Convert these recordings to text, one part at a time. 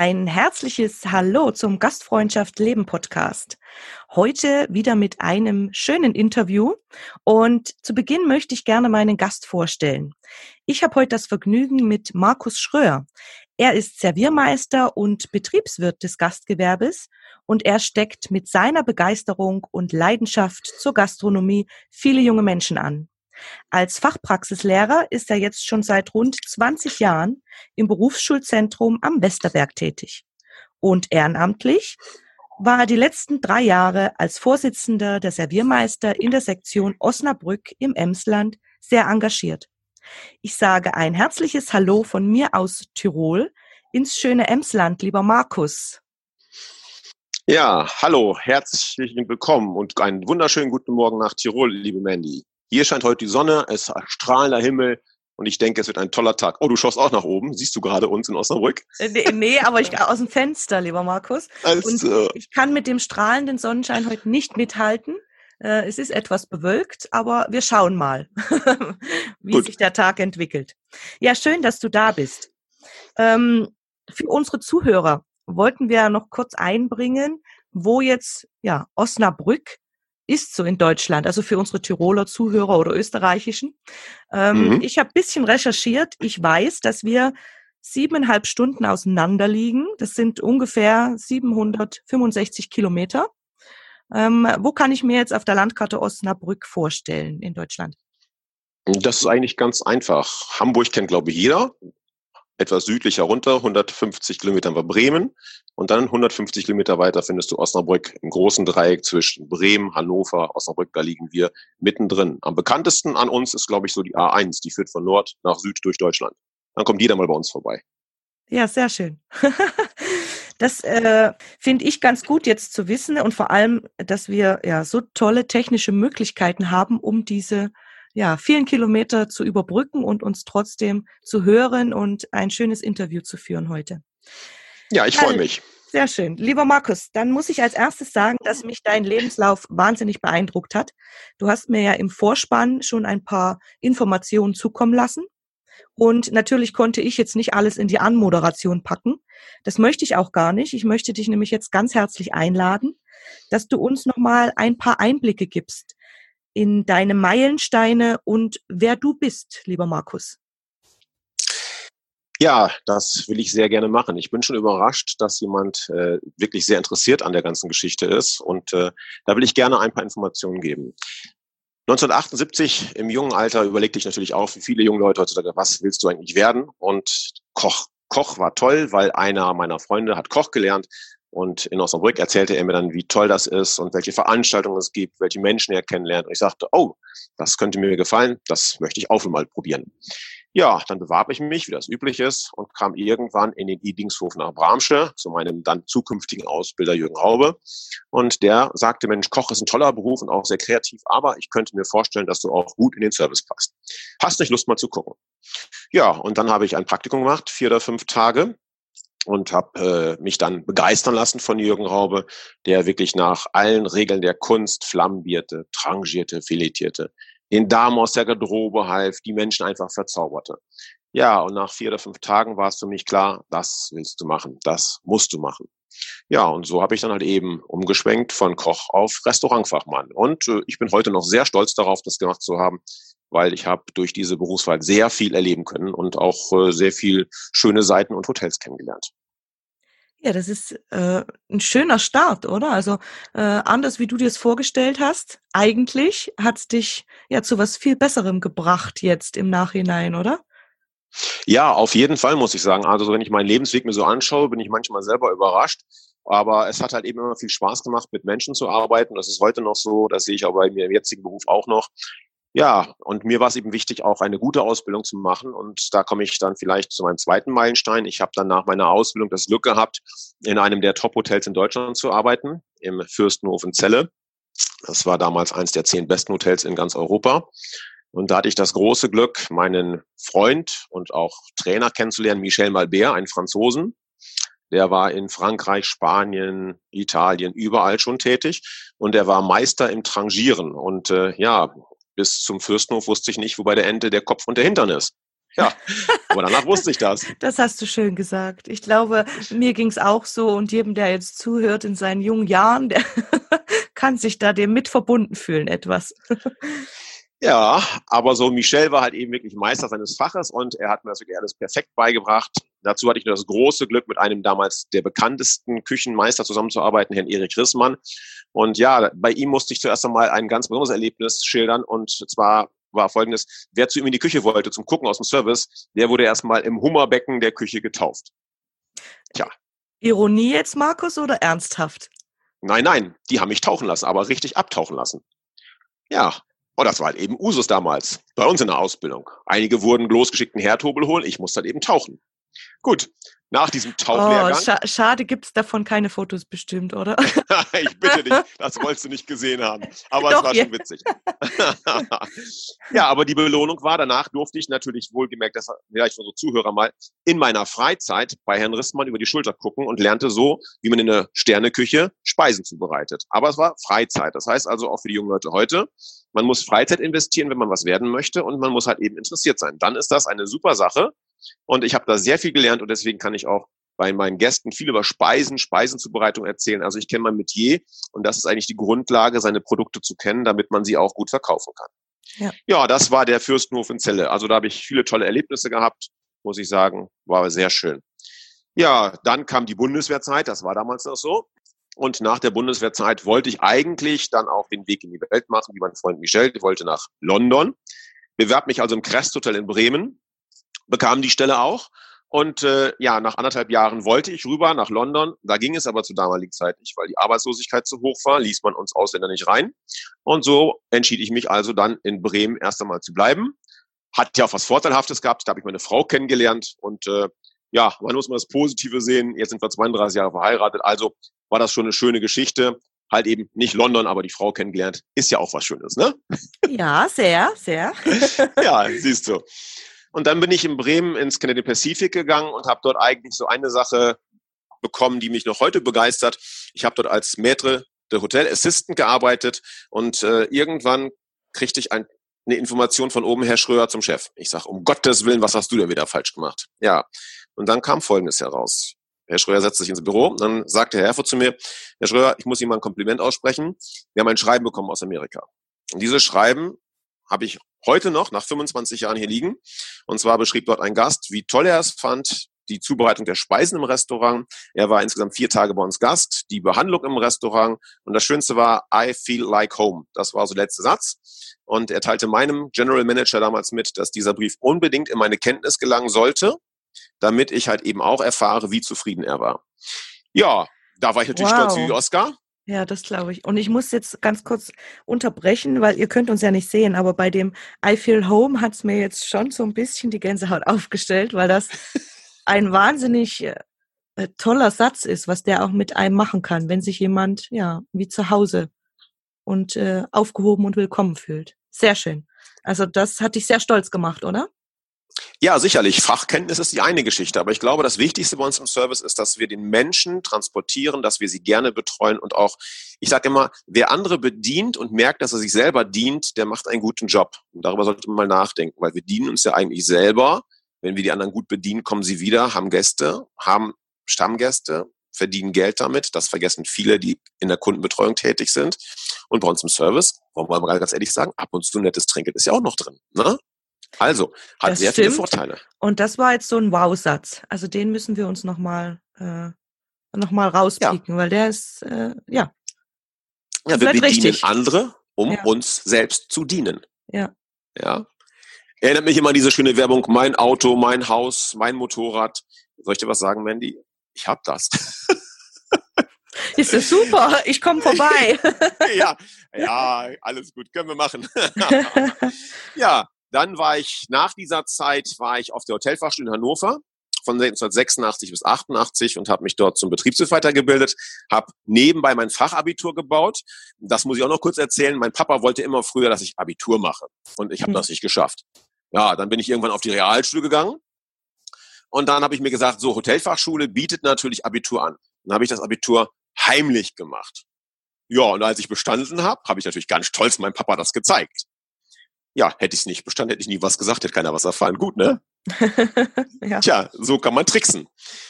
Ein herzliches Hallo zum Gastfreundschaft Leben Podcast. Heute wieder mit einem schönen Interview und zu Beginn möchte ich gerne meinen Gast vorstellen. Ich habe heute das Vergnügen mit Markus Schröer. Er ist Serviermeister und Betriebswirt des Gastgewerbes und er steckt mit seiner Begeisterung und Leidenschaft zur Gastronomie viele junge Menschen an. Als Fachpraxislehrer ist er jetzt schon seit rund 20 Jahren im Berufsschulzentrum am Westerberg tätig. Und ehrenamtlich war er die letzten drei Jahre als Vorsitzender der Serviermeister in der Sektion Osnabrück im Emsland sehr engagiert. Ich sage ein herzliches Hallo von mir aus Tirol ins schöne Emsland, lieber Markus. Ja, hallo, herzlich willkommen und einen wunderschönen guten Morgen nach Tirol, liebe Mandy. Hier scheint heute die Sonne, es ist strahlender Himmel und ich denke, es wird ein toller Tag. Oh, du schaust auch nach oben. Siehst du gerade uns in Osnabrück? Äh, nee, nee aber ich aus dem Fenster, lieber Markus. Also, und ich kann mit dem strahlenden Sonnenschein heute nicht mithalten. Äh, es ist etwas bewölkt, aber wir schauen mal, wie Gut. sich der Tag entwickelt. Ja, schön, dass du da bist. Ähm, für unsere Zuhörer wollten wir noch kurz einbringen, wo jetzt ja Osnabrück ist so in Deutschland, also für unsere Tiroler Zuhörer oder österreichischen. Ähm, mhm. Ich habe bisschen recherchiert. Ich weiß, dass wir siebeneinhalb Stunden auseinander liegen. Das sind ungefähr 765 Kilometer. Ähm, wo kann ich mir jetzt auf der Landkarte Osnabrück vorstellen in Deutschland? Das ist eigentlich ganz einfach. Hamburg kennt, glaube ich, jeder etwas südlicher runter, 150 Kilometer war Bremen und dann 150 Kilometer weiter findest du Osnabrück im großen Dreieck zwischen Bremen, Hannover, Osnabrück, da liegen wir mittendrin. Am bekanntesten an uns ist, glaube ich, so die A1, die führt von Nord nach Süd durch Deutschland. Dann kommt jeder mal bei uns vorbei. Ja, sehr schön. Das äh, finde ich ganz gut jetzt zu wissen und vor allem, dass wir ja so tolle technische Möglichkeiten haben, um diese ja, vielen Kilometer zu überbrücken und uns trotzdem zu hören und ein schönes Interview zu führen heute. Ja, ich freue mich. Sehr schön. Lieber Markus, dann muss ich als erstes sagen, dass mich dein Lebenslauf wahnsinnig beeindruckt hat. Du hast mir ja im Vorspann schon ein paar Informationen zukommen lassen. Und natürlich konnte ich jetzt nicht alles in die Anmoderation packen. Das möchte ich auch gar nicht. Ich möchte dich nämlich jetzt ganz herzlich einladen, dass du uns nochmal ein paar Einblicke gibst in deine Meilensteine und wer du bist, lieber Markus. Ja, das will ich sehr gerne machen. Ich bin schon überrascht, dass jemand äh, wirklich sehr interessiert an der ganzen Geschichte ist und äh, da will ich gerne ein paar Informationen geben. 1978 im jungen Alter überlegte ich natürlich auch, wie viele junge Leute heutzutage, was willst du eigentlich werden? Und Koch. Koch war toll, weil einer meiner Freunde hat Koch gelernt und in Osnabrück erzählte er mir dann, wie toll das ist und welche Veranstaltungen es gibt, welche Menschen er kennenlernt. Und ich sagte, oh, das könnte mir gefallen, das möchte ich auch mal probieren. Ja, dann bewarb ich mich, wie das üblich ist, und kam irgendwann in den Idingshof nach Bramsche zu meinem dann zukünftigen Ausbilder Jürgen Raube. Und der sagte, Mensch, Koch ist ein toller Beruf und auch sehr kreativ, aber ich könnte mir vorstellen, dass du auch gut in den Service passt. Hast nicht Lust mal zu gucken? Ja, und dann habe ich ein Praktikum gemacht, vier oder fünf Tage und habe äh, mich dann begeistern lassen von Jürgen Raube, der wirklich nach allen Regeln der Kunst flambierte, trangierte, filetierte, den Damen aus der Garderobe half, die Menschen einfach verzauberte. Ja, und nach vier oder fünf Tagen war es für mich klar, das willst du machen, das musst du machen. Ja, und so habe ich dann halt eben umgeschwenkt von Koch auf Restaurantfachmann. Und äh, ich bin heute noch sehr stolz darauf, das gemacht zu haben, weil ich habe durch diese Berufswahl sehr viel erleben können und auch äh, sehr viel schöne Seiten und Hotels kennengelernt. Ja, das ist äh, ein schöner Start, oder? Also äh, anders wie du dir es vorgestellt hast, eigentlich hat's dich ja zu was viel Besserem gebracht jetzt im Nachhinein, oder? Ja, auf jeden Fall muss ich sagen. Also wenn ich meinen Lebensweg mir so anschaue, bin ich manchmal selber überrascht. Aber es hat halt eben immer viel Spaß gemacht, mit Menschen zu arbeiten. Das ist heute noch so, das sehe ich aber bei mir im jetzigen Beruf auch noch. Ja, und mir war es eben wichtig, auch eine gute Ausbildung zu machen. Und da komme ich dann vielleicht zu meinem zweiten Meilenstein. Ich habe dann nach meiner Ausbildung das Glück gehabt, in einem der Top-Hotels in Deutschland zu arbeiten, im Fürstenhof in Celle. Das war damals eins der zehn besten Hotels in ganz Europa. Und da hatte ich das große Glück, meinen Freund und auch Trainer kennenzulernen, Michel Malbert, einen Franzosen. Der war in Frankreich, Spanien, Italien, überall schon tätig. Und er war Meister im Trangieren. Und äh, ja, bis zum Fürstenhof wusste ich nicht, wo bei der Ente der Kopf und der Hintern ist. Ja, aber danach wusste ich das. Das hast du schön gesagt. Ich glaube, mir ging es auch so und jedem, der jetzt zuhört in seinen jungen Jahren, der kann sich da dem mit verbunden fühlen etwas. Ja, aber so Michel war halt eben wirklich Meister seines Faches und er hat mir das wirklich alles perfekt beigebracht. Dazu hatte ich nur das große Glück, mit einem damals der bekanntesten Küchenmeister zusammenzuarbeiten, Herrn Erik Rissmann. Und ja, bei ihm musste ich zuerst einmal ein ganz besonderes Erlebnis schildern und zwar war folgendes, wer zu ihm in die Küche wollte zum Gucken aus dem Service, der wurde erstmal im Hummerbecken der Küche getauft. Tja. Ironie jetzt, Markus, oder ernsthaft? Nein, nein, die haben mich tauchen lassen, aber richtig abtauchen lassen. Ja, und das war halt eben Usus damals, bei uns in der Ausbildung. Einige wurden losgeschickten Herdhobel holen, ich musste halt eben tauchen. Gut, nach diesem Tauchlehrgang. Oh, scha schade, gibt's davon keine Fotos bestimmt, oder? ich bitte dich, das wolltest du nicht gesehen haben. Aber Doch, es war ja. schon witzig. ja, aber die Belohnung war, danach durfte ich natürlich wohlgemerkt, das vielleicht unsere Zuhörer mal, in meiner Freizeit bei Herrn Rissmann über die Schulter gucken und lernte so, wie man in der Sterneküche Speisen zubereitet. Aber es war Freizeit. Das heißt also auch für die jungen Leute heute, man muss Freizeit investieren, wenn man was werden möchte und man muss halt eben interessiert sein. Dann ist das eine super Sache. Und ich habe da sehr viel gelernt und deswegen kann ich auch bei meinen Gästen viel über Speisen, Speisenzubereitung erzählen. Also ich kenne mein Metier und das ist eigentlich die Grundlage, seine Produkte zu kennen, damit man sie auch gut verkaufen kann. Ja, ja das war der Fürstenhof in Celle. Also da habe ich viele tolle Erlebnisse gehabt, muss ich sagen. War sehr schön. Ja, dann kam die Bundeswehrzeit, das war damals noch so. Und nach der Bundeswehrzeit wollte ich eigentlich dann auch den Weg in die Welt machen, wie mein Freund Michel. Ich wollte nach London, bewerb mich also im Crest Hotel in Bremen, bekam die Stelle auch. Und äh, ja, nach anderthalb Jahren wollte ich rüber nach London. Da ging es aber zur damaligen Zeit nicht, weil die Arbeitslosigkeit zu hoch war, ließ man uns Ausländer nicht rein. Und so entschied ich mich also dann in Bremen erst einmal zu bleiben. Hat ja auch was Vorteilhaftes gehabt. Da habe ich meine Frau kennengelernt. Und äh, ja, man muss mal das Positive sehen. Jetzt sind wir 32 Jahre verheiratet. Also war das schon eine schöne Geschichte. Halt eben nicht London, aber die Frau kennengelernt. Ist ja auch was Schönes, ne? Ja, sehr, sehr. ja, siehst du. Und dann bin ich in Bremen ins Canadian Pacific gegangen und habe dort eigentlich so eine Sache bekommen, die mich noch heute begeistert. Ich habe dort als Maître de Hotel Assistant gearbeitet und äh, irgendwann kriegte ich ein, eine Information von oben, Herr Schröer, zum Chef. Ich sage, um Gottes Willen, was hast du denn wieder falsch gemacht? Ja, und dann kam Folgendes heraus. Herr Schröer setzte sich ins Büro, dann sagte Herr Herford zu mir, Herr Schröer, ich muss Ihnen mal ein Kompliment aussprechen. Wir haben ein Schreiben bekommen aus Amerika. Und dieses Schreiben habe ich heute noch nach 25 Jahren hier liegen. Und zwar beschrieb dort ein Gast, wie toll er es fand, die Zubereitung der Speisen im Restaurant. Er war insgesamt vier Tage bei uns Gast, die Behandlung im Restaurant. Und das Schönste war, I feel like home. Das war so der letzte Satz. Und er teilte meinem General Manager damals mit, dass dieser Brief unbedingt in meine Kenntnis gelangen sollte, damit ich halt eben auch erfahre, wie zufrieden er war. Ja, da war ich natürlich wow. stolz wie Oscar. Ja, das glaube ich. Und ich muss jetzt ganz kurz unterbrechen, weil ihr könnt uns ja nicht sehen, aber bei dem I Feel Home hat es mir jetzt schon so ein bisschen die Gänsehaut aufgestellt, weil das ein wahnsinnig äh, äh, toller Satz ist, was der auch mit einem machen kann, wenn sich jemand ja wie zu Hause und äh, aufgehoben und willkommen fühlt. Sehr schön. Also das hat dich sehr stolz gemacht, oder? Ja, sicherlich. Fachkenntnis ist die eine Geschichte, aber ich glaube, das Wichtigste bei uns im Service ist, dass wir den Menschen transportieren, dass wir sie gerne betreuen und auch, ich sage immer, wer andere bedient und merkt, dass er sich selber dient, der macht einen guten Job. Und darüber sollte man mal nachdenken, weil wir dienen uns ja eigentlich selber. Wenn wir die anderen gut bedienen, kommen sie wieder, haben Gäste, haben Stammgäste, verdienen Geld damit. Das vergessen viele, die in der Kundenbetreuung tätig sind. Und bei uns im Service, wollen wir mal ganz ehrlich sagen, ab und zu nettes Trinkgeld ist ja auch noch drin. Ne? Also, hat das sehr stimmt. viele Vorteile. Und das war jetzt so ein Wow-Satz. Also den müssen wir uns nochmal äh, noch mal rauspicken, ja. weil der ist, äh, ja. Ja, wir bedienen richtig. andere, um ja. uns selbst zu dienen. Ja. Ja. Erinnert mich immer an diese schöne Werbung, mein Auto, mein Haus, mein Motorrad. Soll ich dir was sagen, Mandy? Ich hab das. Ist das super, ich komme vorbei. ja, ja, alles gut, können wir machen. ja, dann war ich, nach dieser Zeit war ich auf der Hotelfachschule in Hannover von 1986 bis 88 und habe mich dort zum Betriebswirt weitergebildet, habe nebenbei mein Fachabitur gebaut. Das muss ich auch noch kurz erzählen. Mein Papa wollte immer früher, dass ich Abitur mache und ich habe mhm. das nicht geschafft. Ja, dann bin ich irgendwann auf die Realschule gegangen und dann habe ich mir gesagt, so Hotelfachschule bietet natürlich Abitur an. Dann habe ich das Abitur heimlich gemacht. Ja, und als ich bestanden habe, habe ich natürlich ganz stolz meinem Papa das gezeigt. Ja, hätte ich es nicht bestanden, hätte ich nie was gesagt, hätte keiner was erfahren. Gut, ne? ja. Tja, so kann man tricksen.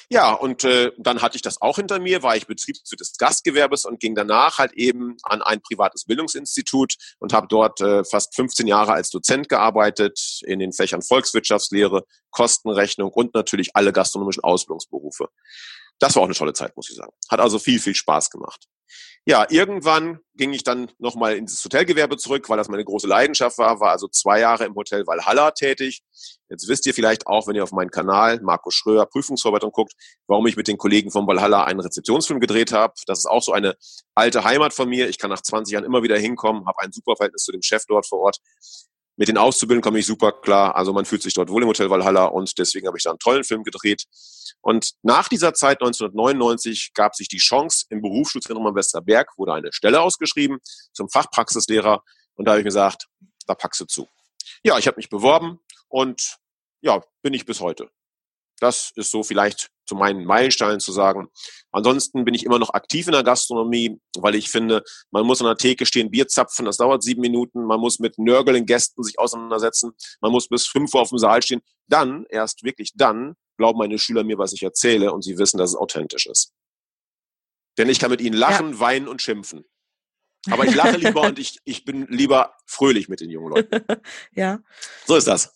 Ja, und äh, dann hatte ich das auch hinter mir, war ich Betriebswirt des Gastgewerbes und ging danach halt eben an ein privates Bildungsinstitut und habe dort äh, fast 15 Jahre als Dozent gearbeitet in den Fächern Volkswirtschaftslehre, Kostenrechnung und natürlich alle gastronomischen Ausbildungsberufe. Das war auch eine tolle Zeit, muss ich sagen. Hat also viel, viel Spaß gemacht. Ja, irgendwann ging ich dann nochmal ins Hotelgewerbe zurück, weil das meine große Leidenschaft war, war also zwei Jahre im Hotel Valhalla tätig. Jetzt wisst ihr vielleicht auch, wenn ihr auf meinen Kanal Markus Schröer Prüfungsvorbereitung guckt, warum ich mit den Kollegen von Valhalla einen Rezeptionsfilm gedreht habe. Das ist auch so eine alte Heimat von mir. Ich kann nach 20 Jahren immer wieder hinkommen, habe ein super Verhältnis zu dem Chef dort vor Ort. Mit den Auszubildenden komme ich super klar. Also man fühlt sich dort wohl im Hotel Valhalla und deswegen habe ich da einen tollen Film gedreht. Und nach dieser Zeit 1999 gab sich die Chance im Berufsschulzentrum am Westerberg, wurde eine Stelle ausgeschrieben zum Fachpraxislehrer und da habe ich gesagt, da packst du zu. Ja, ich habe mich beworben und ja, bin ich bis heute. Das ist so vielleicht zu meinen Meilensteinen zu sagen. Ansonsten bin ich immer noch aktiv in der Gastronomie, weil ich finde, man muss an der Theke stehen, Bier zapfen, das dauert sieben Minuten, man muss mit nörgelnden Gästen sich auseinandersetzen, man muss bis fünf Uhr auf dem Saal stehen. Dann, erst wirklich dann, glauben meine Schüler mir, was ich erzähle und sie wissen, dass es authentisch ist. Denn ich kann mit ihnen lachen, ja. weinen und schimpfen. Aber ich lache lieber und ich, ich bin lieber fröhlich mit den jungen Leuten. ja. So ist das.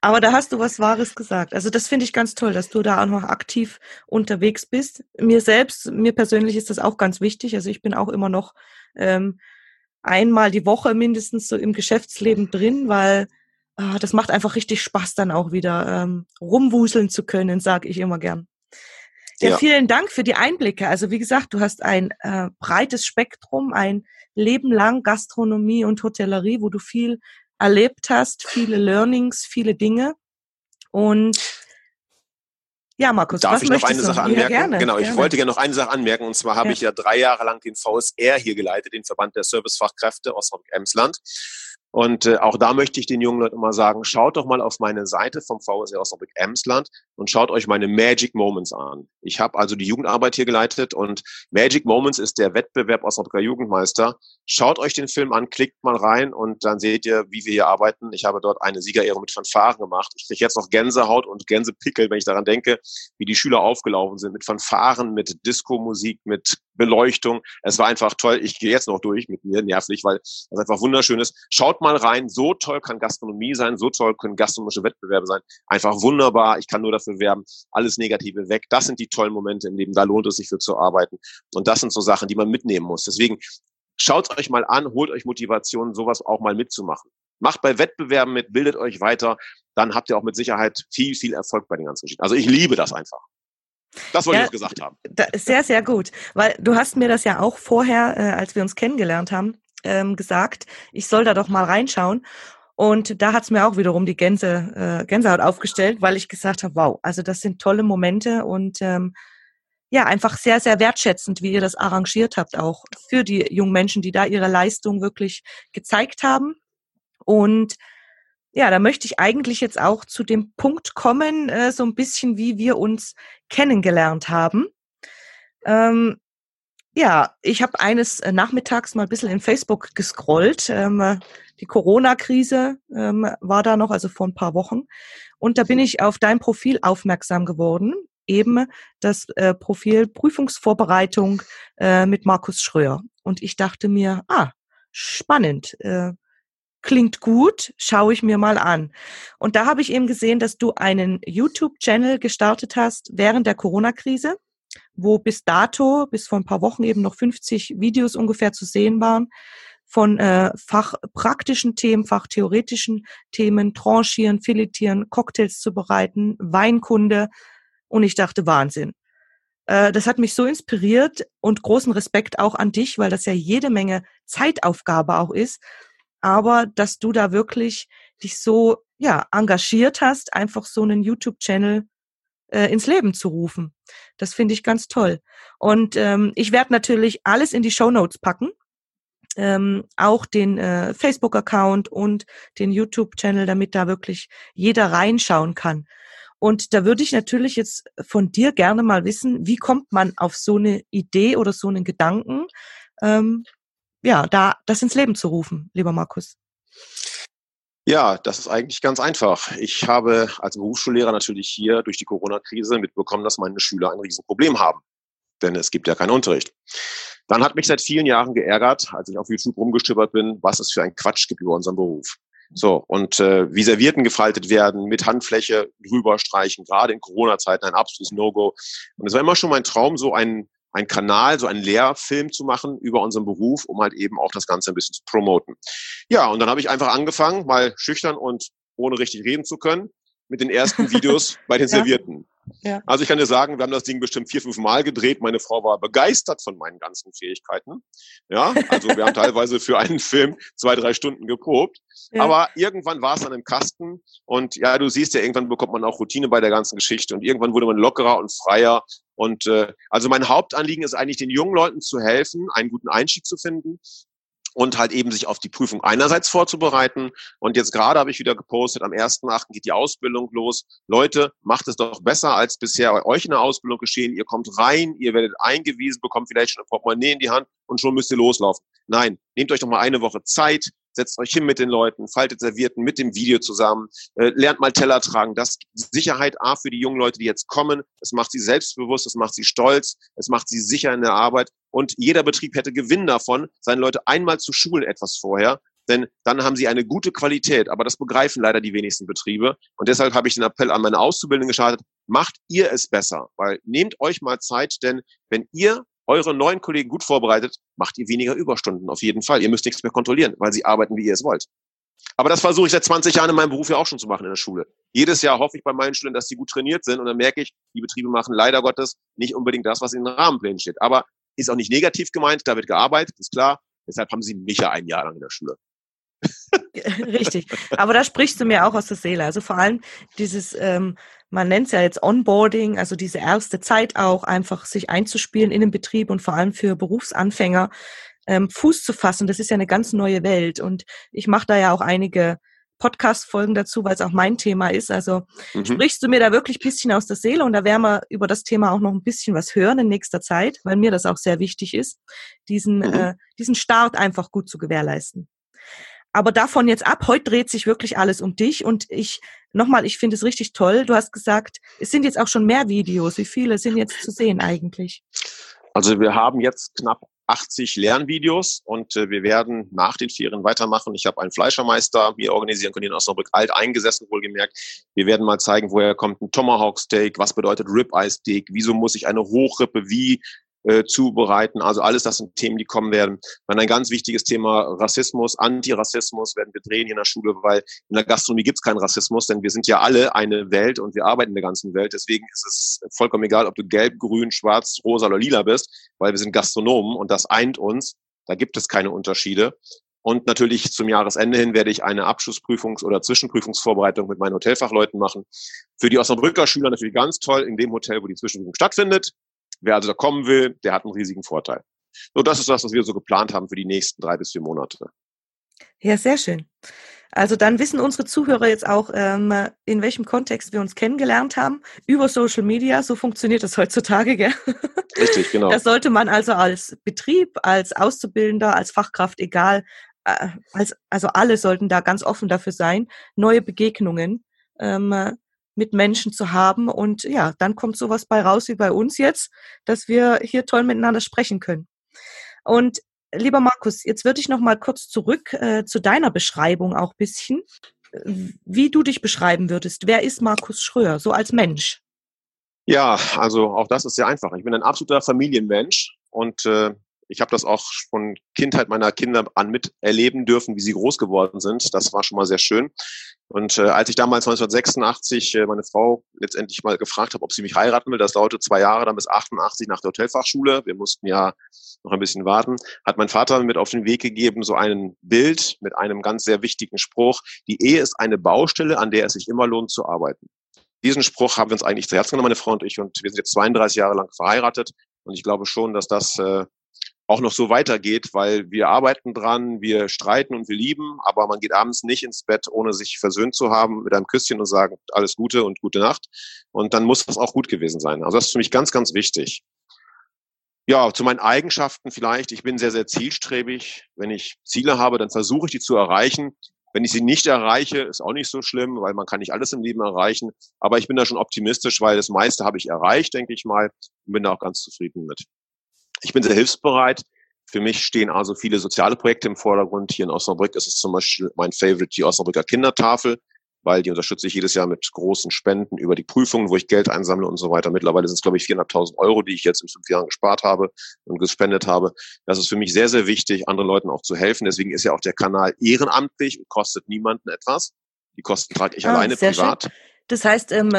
Aber da hast du was Wahres gesagt. Also das finde ich ganz toll, dass du da auch noch aktiv unterwegs bist. Mir selbst, mir persönlich ist das auch ganz wichtig. Also ich bin auch immer noch ähm, einmal die Woche mindestens so im Geschäftsleben drin, weil äh, das macht einfach richtig Spaß, dann auch wieder ähm, rumwuseln zu können, sage ich immer gern. Ja, ja, vielen Dank für die Einblicke. Also wie gesagt, du hast ein äh, breites Spektrum, ein Leben lang Gastronomie und Hotellerie, wo du viel erlebt hast, viele Learnings, viele Dinge. Und ja, Markus, darf ich noch eine Sache anmerken? Ja, gerne, genau, gerne. ich wollte gerne noch eine Sache anmerken. Und zwar habe ja. ich ja drei Jahre lang den VSR hier geleitet, den Verband der Servicefachkräfte Osnabrück-Emsland. Und äh, auch da möchte ich den jungen Leuten immer sagen, schaut doch mal auf meine Seite vom VSR Osnabrück Emsland und schaut euch meine Magic Moments an. Ich habe also die Jugendarbeit hier geleitet und Magic Moments ist der Wettbewerb Osnabrücker Jugendmeister. Schaut euch den Film an, klickt mal rein und dann seht ihr, wie wir hier arbeiten. Ich habe dort eine Siegerehrung mit Fanfaren gemacht. Ich kriege jetzt noch Gänsehaut und Gänsepickel, wenn ich daran denke, wie die Schüler aufgelaufen sind mit Fanfaren, mit Disco-Musik, mit Beleuchtung. Es war einfach toll. Ich gehe jetzt noch durch mit mir, nervlich, weil es einfach wunderschön ist. Schaut mal rein. So toll kann Gastronomie sein. So toll können gastronomische Wettbewerbe sein. Einfach wunderbar. Ich kann nur dafür werben. Alles Negative weg. Das sind die tollen Momente im Leben. Da lohnt es sich für zu arbeiten. Und das sind so Sachen, die man mitnehmen muss. Deswegen schaut euch mal an, holt euch Motivation, sowas auch mal mitzumachen. Macht bei Wettbewerben mit, bildet euch weiter. Dann habt ihr auch mit Sicherheit viel, viel Erfolg bei den ganzen Geschichten. Also ich liebe das einfach. Das wollte ja, ich gesagt haben. sehr, sehr gut. Weil du hast mir das ja auch vorher, äh, als wir uns kennengelernt haben, ähm, gesagt, ich soll da doch mal reinschauen. Und da hat's mir auch wiederum die Gänse, äh, Gänsehaut aufgestellt, weil ich gesagt habe, wow, also das sind tolle Momente und ähm, ja, einfach sehr, sehr wertschätzend, wie ihr das arrangiert habt, auch für die jungen Menschen, die da ihre Leistung wirklich gezeigt haben. Und ja, da möchte ich eigentlich jetzt auch zu dem Punkt kommen, äh, so ein bisschen, wie wir uns kennengelernt haben. Ähm, ja, ich habe eines äh, Nachmittags mal ein bisschen in Facebook gescrollt. Ähm, die Corona-Krise ähm, war da noch, also vor ein paar Wochen. Und da bin ich auf dein Profil aufmerksam geworden. Eben das äh, Profil Prüfungsvorbereitung äh, mit Markus Schröer. Und ich dachte mir, ah, spannend. Äh, klingt gut, schaue ich mir mal an. Und da habe ich eben gesehen, dass du einen YouTube-Channel gestartet hast während der Corona-Krise, wo bis dato, bis vor ein paar Wochen eben noch 50 Videos ungefähr zu sehen waren von äh, fachpraktischen Themen, fachtheoretischen Themen, Tranchieren, Filetieren, Cocktails zu bereiten, Weinkunde. Und ich dachte, Wahnsinn. Äh, das hat mich so inspiriert und großen Respekt auch an dich, weil das ja jede Menge Zeitaufgabe auch ist. Aber dass du da wirklich dich so ja engagiert hast, einfach so einen YouTube-Channel äh, ins Leben zu rufen. Das finde ich ganz toll. Und ähm, ich werde natürlich alles in die Show Notes packen. Ähm, auch den äh, Facebook-Account und den YouTube-Channel, damit da wirklich jeder reinschauen kann. Und da würde ich natürlich jetzt von dir gerne mal wissen, wie kommt man auf so eine Idee oder so einen Gedanken, ähm, ja, da das ins Leben zu rufen, lieber Markus? Ja, das ist eigentlich ganz einfach. Ich habe als Berufsschullehrer natürlich hier durch die Corona-Krise mitbekommen, dass meine Schüler ein Riesenproblem haben. Denn es gibt ja keinen Unterricht. Dann hat mich seit vielen Jahren geärgert, als ich auf YouTube rumgeschippert bin, was es für ein Quatsch gibt über unseren Beruf. So, und äh, wie Servierten gefaltet werden, mit Handfläche drüber streichen, gerade in Corona-Zeiten ein absolutes No-Go. Und es war immer schon mein Traum, so einen, einen Kanal, so einen Lehrfilm zu machen über unseren Beruf, um halt eben auch das Ganze ein bisschen zu promoten. Ja, und dann habe ich einfach angefangen, mal schüchtern und ohne richtig reden zu können, mit den ersten Videos bei den Servierten. Ja. Also ich kann dir sagen, wir haben das Ding bestimmt vier, fünf Mal gedreht. Meine Frau war begeistert von meinen ganzen Fähigkeiten. Ja, also wir haben teilweise für einen Film zwei, drei Stunden geprobt. Ja. Aber irgendwann war es dann im Kasten und ja, du siehst ja, irgendwann bekommt man auch Routine bei der ganzen Geschichte und irgendwann wurde man lockerer und freier. Und äh, also mein Hauptanliegen ist eigentlich, den jungen Leuten zu helfen, einen guten Einstieg zu finden und halt eben sich auf die Prüfung einerseits vorzubereiten. Und jetzt gerade habe ich wieder gepostet, am 1.8. geht die Ausbildung los. Leute, macht es doch besser als bisher bei euch in der Ausbildung geschehen. Ihr kommt rein, ihr werdet eingewiesen, bekommt vielleicht schon ein Portemonnaie in die Hand und schon müsst ihr loslaufen. Nein, nehmt euch doch mal eine Woche Zeit, setzt euch hin mit den Leuten, faltet Servierten mit dem Video zusammen, äh, lernt mal Teller tragen. Das Sicherheit A für die jungen Leute, die jetzt kommen. Es macht sie selbstbewusst, es macht sie stolz, es macht sie sicher in der Arbeit. Und jeder Betrieb hätte Gewinn davon, seine Leute einmal zu schulen etwas vorher, denn dann haben sie eine gute Qualität. Aber das begreifen leider die wenigsten Betriebe. Und deshalb habe ich den Appell an meine Auszubildenden gestartet, macht ihr es besser, weil nehmt euch mal Zeit, denn wenn ihr eure neuen Kollegen gut vorbereitet, macht ihr weniger Überstunden auf jeden Fall. Ihr müsst nichts mehr kontrollieren, weil sie arbeiten, wie ihr es wollt. Aber das versuche ich seit 20 Jahren in meinem Beruf ja auch schon zu machen in der Schule. Jedes Jahr hoffe ich bei meinen Schülern, dass sie gut trainiert sind und dann merke ich, die Betriebe machen leider Gottes nicht unbedingt das, was in den Rahmenplänen steht. Aber ist auch nicht negativ gemeint, da wird gearbeitet, ist klar. Deshalb haben sie mich ja ein Jahr lang in der Schule. Richtig. Aber da sprichst du mir auch aus der Seele. Also vor allem dieses, ähm, man nennt es ja jetzt Onboarding, also diese erste Zeit auch, einfach sich einzuspielen in den Betrieb und vor allem für Berufsanfänger ähm, Fuß zu fassen. Das ist ja eine ganz neue Welt. Und ich mache da ja auch einige Podcast-Folgen dazu, weil es auch mein Thema ist. Also mhm. sprichst du mir da wirklich ein bisschen aus der Seele und da werden wir über das Thema auch noch ein bisschen was hören in nächster Zeit, weil mir das auch sehr wichtig ist, diesen, mhm. äh, diesen Start einfach gut zu gewährleisten. Aber davon jetzt ab, heute dreht sich wirklich alles um dich und ich, nochmal, ich finde es richtig toll. Du hast gesagt, es sind jetzt auch schon mehr Videos. Wie viele sind jetzt zu sehen eigentlich? Also wir haben jetzt knapp 80 Lernvideos und äh, wir werden nach den Ferien weitermachen. Ich habe einen Fleischermeister mir organisieren können in Osnabrück, alt eingesessen wohlgemerkt. Wir werden mal zeigen, woher kommt ein Tomahawk Steak, was bedeutet Ribeye Steak, wieso muss ich eine Hochrippe wie äh, zubereiten. Also alles das sind Themen, die kommen werden. Dann ein ganz wichtiges Thema Rassismus, Antirassismus werden wir drehen in der Schule, weil in der Gastronomie gibt es keinen Rassismus, denn wir sind ja alle eine Welt und wir arbeiten in der ganzen Welt. Deswegen ist es vollkommen egal, ob du gelb, grün, schwarz, rosa oder lila bist, weil wir sind Gastronomen und das eint uns. Da gibt es keine Unterschiede. Und natürlich zum Jahresende hin werde ich eine Abschlussprüfungs- oder Zwischenprüfungsvorbereitung mit meinen Hotelfachleuten machen. Für die Osnabrücker Schüler natürlich ganz toll in dem Hotel, wo die Zwischenprüfung stattfindet. Wer also da kommen will, der hat einen riesigen Vorteil. So, das ist das, was wir so geplant haben für die nächsten drei bis vier Monate. Ja, sehr schön. Also dann wissen unsere Zuhörer jetzt auch, ähm, in welchem Kontext wir uns kennengelernt haben. Über Social Media, so funktioniert das heutzutage, gell? Richtig, genau. Das sollte man also als Betrieb, als Auszubildender, als Fachkraft, egal, äh, als, also alle sollten da ganz offen dafür sein, neue Begegnungen ähm, mit Menschen zu haben. Und ja, dann kommt sowas bei raus wie bei uns jetzt, dass wir hier toll miteinander sprechen können. Und lieber Markus, jetzt würde ich noch mal kurz zurück äh, zu deiner Beschreibung auch bisschen, wie du dich beschreiben würdest. Wer ist Markus Schröer, so als Mensch? Ja, also auch das ist sehr einfach. Ich bin ein absoluter Familienmensch und äh, Ich habe das auch von Kindheit meiner Kinder an miterleben dürfen, wie sie groß geworden sind. Das war schon mal sehr schön. Und äh, als ich damals 1986 äh, meine Frau letztendlich mal gefragt habe, ob sie mich heiraten will, das dauerte zwei Jahre, dann bis 88 nach der Hotelfachschule. Wir mussten ja noch ein bisschen warten. Hat mein Vater mit auf den Weg gegeben, so ein Bild mit einem ganz sehr wichtigen Spruch. Die Ehe ist eine Baustelle, an der es sich immer lohnt zu arbeiten. Diesen Spruch haben wir uns eigentlich zu Herzen genommen, meine Frau und ich, und wir sind jetzt 32 Jahre lang verheiratet. Und ich glaube schon, dass das äh, auch noch so weitergeht, weil wir arbeiten dran, wir streiten und wir lieben, aber man geht abends nicht ins Bett, ohne sich versöhnt zu haben mit einem Küsschen und sagen, alles Gute und gute Nacht. Und dann muss das auch gut gewesen sein. Also das ist für mich ganz, ganz wichtig. Ja, zu meinen Eigenschaften vielleicht. Ich bin sehr, sehr zielstrebig. Wenn ich Ziele habe, dann versuche ich die zu erreichen. Wenn ich sie nicht erreiche, ist auch nicht so schlimm, weil man kann nicht alles im Leben erreichen. Aber ich bin da schon optimistisch, weil das meiste habe ich erreicht, denke ich mal, und bin da auch ganz zufrieden mit. Ich bin sehr hilfsbereit. Für mich stehen also viele soziale Projekte im Vordergrund. Hier in Osnabrück ist es zum Beispiel mein Favorite, die Osnabrücker Kindertafel, weil die unterstütze ich jedes Jahr mit großen Spenden über die Prüfungen, wo ich Geld einsammle und so weiter. Mittlerweile sind es, glaube ich, 400.000 Euro, die ich jetzt in fünf Jahren gespart habe und gespendet habe. Das ist für mich sehr, sehr wichtig, anderen Leuten auch zu helfen. Deswegen ist ja auch der Kanal ehrenamtlich und kostet niemanden etwas. Die Kosten trage ich ah, alleine privat. Schön. Das heißt, ähm,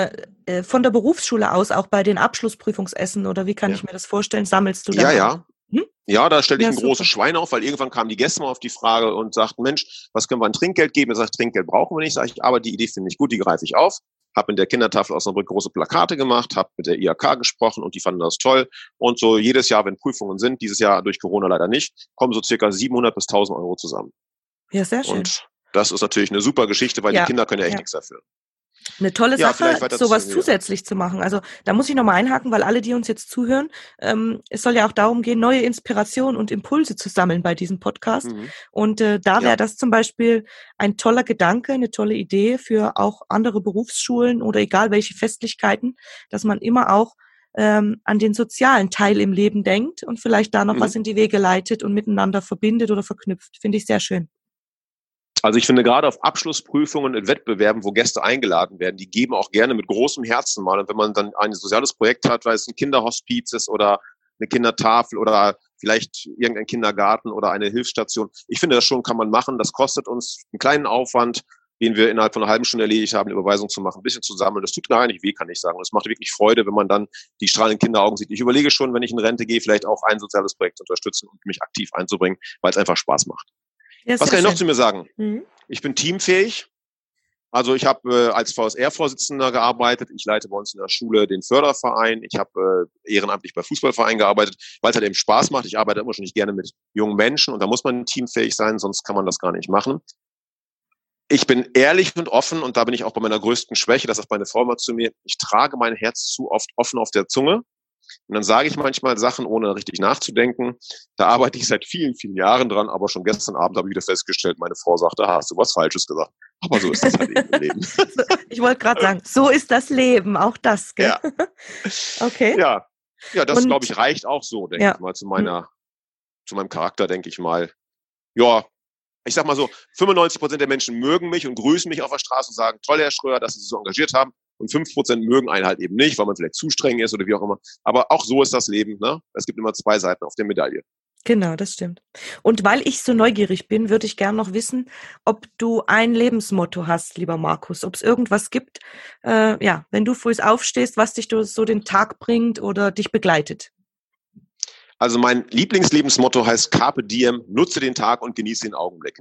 äh, von der Berufsschule aus, auch bei den Abschlussprüfungsessen oder wie kann ja. ich mir das vorstellen, sammelst du da? Ja, ja. Hm? Ja, da stelle ich ja, ein super. großes Schwein auf, weil irgendwann kamen die Gäste mal auf die Frage und sagten, Mensch, was können wir an Trinkgeld geben? Er sagt, Trinkgeld brauchen wir nicht. Sag ich, aber die Idee finde ich gut, die greife ich auf. Habe in der Kindertafel Osnabrück große Plakate gemacht, habe mit der IHK gesprochen und die fanden das toll. Und so jedes Jahr, wenn Prüfungen sind, dieses Jahr durch Corona leider nicht, kommen so circa 700 bis 1000 Euro zusammen. Ja, sehr schön. Und das ist natürlich eine super Geschichte, weil ja. die Kinder können ja echt ja. nichts dafür. Eine tolle ja, Sache, sowas zu zusätzlich zu machen. Also da muss ich nochmal einhaken, weil alle, die uns jetzt zuhören, ähm, es soll ja auch darum gehen, neue Inspirationen und Impulse zu sammeln bei diesem Podcast. Mhm. Und äh, da wäre ja. das zum Beispiel ein toller Gedanke, eine tolle Idee für auch andere Berufsschulen oder egal welche Festlichkeiten, dass man immer auch ähm, an den sozialen Teil im Leben denkt und vielleicht da noch mhm. was in die Wege leitet und miteinander verbindet oder verknüpft. Finde ich sehr schön. Also ich finde gerade auf Abschlussprüfungen in Wettbewerben, wo Gäste eingeladen werden, die geben auch gerne mit großem Herzen mal. Und wenn man dann ein soziales Projekt hat, weil es ein Kinderhospiz ist oder eine Kindertafel oder vielleicht irgendein Kindergarten oder eine Hilfsstation. Ich finde, das schon kann man machen. Das kostet uns einen kleinen Aufwand, den wir innerhalb von einer halben Stunde erledigt haben, eine Überweisung zu machen, ein bisschen zu sammeln. Das tut gar nicht weh, kann ich sagen. Und es macht wirklich Freude, wenn man dann die strahlenden Kinderaugen sieht. Ich überlege schon, wenn ich in Rente gehe, vielleicht auch ein soziales Projekt zu unterstützen und mich aktiv einzubringen, weil es einfach Spaß macht. Ja, Was kann ich noch schön. zu mir sagen? Mhm. Ich bin teamfähig. Also ich habe äh, als VSR-Vorsitzender gearbeitet. Ich leite bei uns in der Schule den Förderverein. Ich habe äh, ehrenamtlich bei Fußballvereinen gearbeitet, weil es halt eben Spaß macht. Ich arbeite immer schon nicht gerne mit jungen Menschen und da muss man teamfähig sein, sonst kann man das gar nicht machen. Ich bin ehrlich und offen und da bin ich auch bei meiner größten Schwäche. Das sagt meine Frau mal zu mir. Ich trage mein Herz zu oft offen auf der Zunge. Und dann sage ich manchmal Sachen, ohne richtig nachzudenken. Da arbeite ich seit vielen, vielen Jahren dran, aber schon gestern Abend habe ich wieder festgestellt, meine Frau sagte, hast du was Falsches gesagt. Aber so ist das halt eben im Leben. Ich wollte gerade sagen, so ist das Leben, auch das, gell? Ja. Okay. Ja, ja das, glaube ich, reicht auch so, denke ja. ich mal, zu meiner, hm. zu meinem Charakter, denke ich mal. Ja, ich sag mal so, 95 Prozent der Menschen mögen mich und grüßen mich auf der Straße und sagen, toll, Herr Schröer, dass Sie sich so engagiert haben. Und fünf Prozent mögen einen halt eben nicht, weil man vielleicht zu streng ist oder wie auch immer. Aber auch so ist das Leben. Ne? Es gibt immer zwei Seiten auf der Medaille. Genau, das stimmt. Und weil ich so neugierig bin, würde ich gerne noch wissen, ob du ein Lebensmotto hast, lieber Markus, ob es irgendwas gibt, äh, ja, wenn du früh aufstehst, was dich so den Tag bringt oder dich begleitet. Also mein Lieblingslebensmotto heißt Carpe Diem, nutze den Tag und genieße den Augenblick.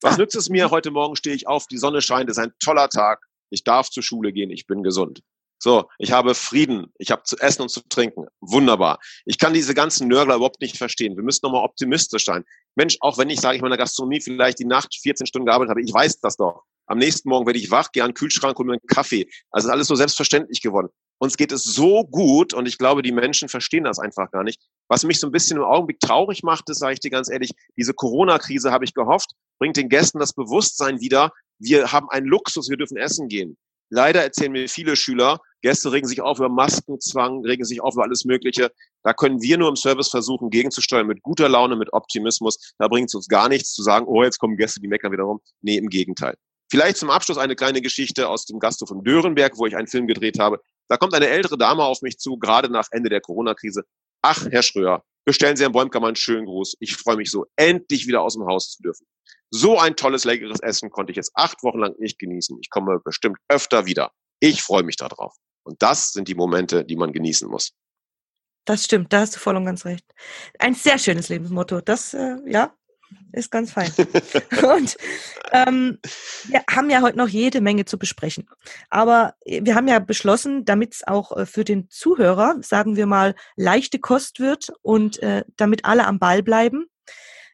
Was ah. nützt es mir? Heute Morgen stehe ich auf, die Sonne scheint, es ist ein toller Tag ich darf zur Schule gehen, ich bin gesund. So, ich habe Frieden, ich habe zu essen und zu trinken. Wunderbar. Ich kann diese ganzen Nörgler überhaupt nicht verstehen. Wir müssen nochmal optimistisch sein. Mensch, auch wenn ich, sage ich mal, in der Gastronomie vielleicht die Nacht 14 Stunden gearbeitet habe, ich weiß das doch. Am nächsten Morgen werde ich wach, gehe an den Kühlschrank und mir einen Kaffee. Also alles so selbstverständlich geworden. Uns geht es so gut und ich glaube, die Menschen verstehen das einfach gar nicht. Was mich so ein bisschen im Augenblick traurig macht, ist, sage ich dir ganz ehrlich, diese Corona-Krise habe ich gehofft, bringt den Gästen das Bewusstsein wieder, wir haben einen Luxus, wir dürfen essen gehen. Leider erzählen mir viele Schüler, Gäste regen sich auf über Maskenzwang, regen sich auf über alles Mögliche. Da können wir nur im Service versuchen, gegenzusteuern mit guter Laune, mit Optimismus. Da bringt es uns gar nichts zu sagen, oh, jetzt kommen Gäste, die meckern wieder rum. Nee, im Gegenteil. Vielleicht zum Abschluss eine kleine Geschichte aus dem Gasthof in Dörenberg, wo ich einen Film gedreht habe. Da kommt eine ältere Dame auf mich zu, gerade nach Ende der Corona-Krise. Ach, Herr Schröer, bestellen Sie Herrn Bäumker mal einen schönen Gruß. Ich freue mich so, endlich wieder aus dem Haus zu dürfen. So ein tolles, leckeres Essen konnte ich jetzt acht Wochen lang nicht genießen. Ich komme bestimmt öfter wieder. Ich freue mich darauf. Und das sind die Momente, die man genießen muss. Das stimmt, da hast du voll und ganz recht. Ein sehr schönes Lebensmotto. Das, äh, ja, ist ganz fein. und ähm, wir haben ja heute noch jede Menge zu besprechen. Aber wir haben ja beschlossen, damit es auch äh, für den Zuhörer, sagen wir mal, leichte Kost wird und äh, damit alle am Ball bleiben,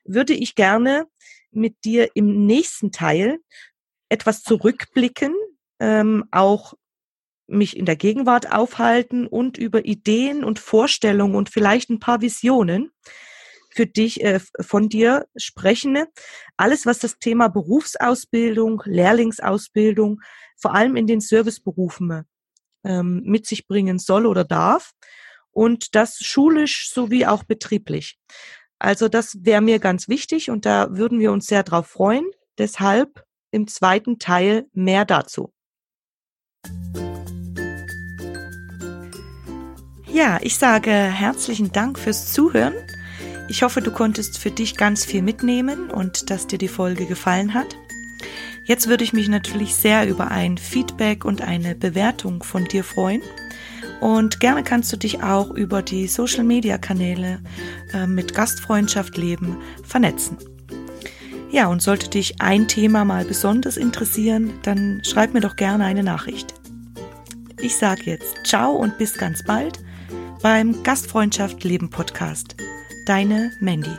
würde ich gerne mit dir im nächsten Teil etwas zurückblicken, ähm, auch mich in der Gegenwart aufhalten und über Ideen und Vorstellungen und vielleicht ein paar Visionen für dich, äh, von dir sprechen. Alles, was das Thema Berufsausbildung, Lehrlingsausbildung, vor allem in den Serviceberufen ähm, mit sich bringen soll oder darf. Und das schulisch sowie auch betrieblich. Also das wäre mir ganz wichtig und da würden wir uns sehr drauf freuen. Deshalb im zweiten Teil mehr dazu. Ja, ich sage herzlichen Dank fürs Zuhören. Ich hoffe, du konntest für dich ganz viel mitnehmen und dass dir die Folge gefallen hat. Jetzt würde ich mich natürlich sehr über ein Feedback und eine Bewertung von dir freuen. Und gerne kannst du dich auch über die Social-Media-Kanäle äh, mit Gastfreundschaft leben vernetzen. Ja, und sollte dich ein Thema mal besonders interessieren, dann schreib mir doch gerne eine Nachricht. Ich sage jetzt ciao und bis ganz bald beim Gastfreundschaft Leben Podcast. Deine Mandy.